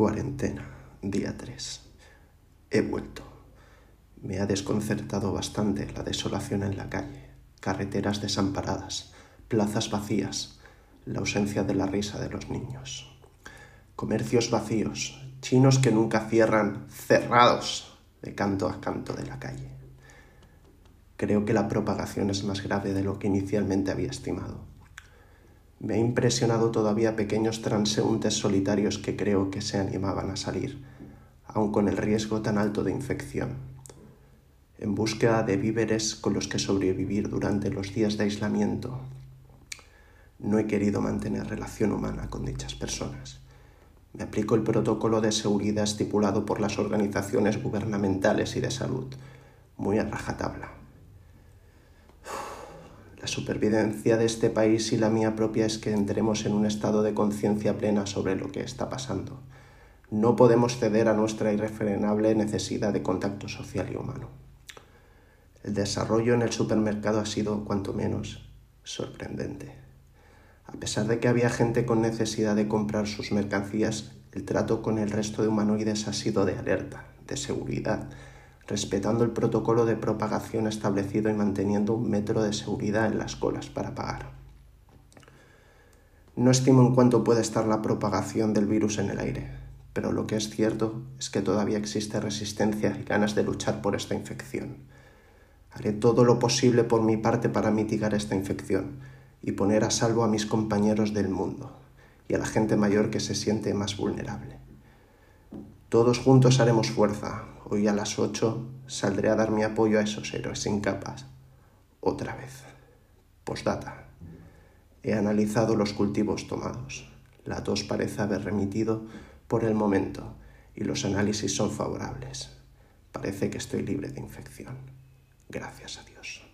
Cuarentena, día 3. He vuelto. Me ha desconcertado bastante la desolación en la calle, carreteras desamparadas, plazas vacías, la ausencia de la risa de los niños. Comercios vacíos, chinos que nunca cierran, cerrados de canto a canto de la calle. Creo que la propagación es más grave de lo que inicialmente había estimado. Me ha impresionado todavía pequeños transeúntes solitarios que creo que se animaban a salir, aun con el riesgo tan alto de infección. En búsqueda de víveres con los que sobrevivir durante los días de aislamiento, no he querido mantener relación humana con dichas personas. Me aplico el protocolo de seguridad estipulado por las organizaciones gubernamentales y de salud, muy a rajatabla. Supervivencia de este país y la mía propia es que entremos en un estado de conciencia plena sobre lo que está pasando. No podemos ceder a nuestra irrefrenable necesidad de contacto social y humano. El desarrollo en el supermercado ha sido, cuanto menos, sorprendente. A pesar de que había gente con necesidad de comprar sus mercancías, el trato con el resto de humanoides ha sido de alerta, de seguridad, respetando el protocolo de propagación establecido y manteniendo un metro de seguridad en las colas para pagar. No estimo en cuánto puede estar la propagación del virus en el aire, pero lo que es cierto es que todavía existe resistencia y ganas de luchar por esta infección. Haré todo lo posible por mi parte para mitigar esta infección y poner a salvo a mis compañeros del mundo y a la gente mayor que se siente más vulnerable. Todos juntos haremos fuerza. Hoy a las ocho saldré a dar mi apoyo a esos héroes sin capas. Otra vez. Postdata. He analizado los cultivos tomados. La tos parece haber remitido por el momento y los análisis son favorables. Parece que estoy libre de infección. Gracias a Dios.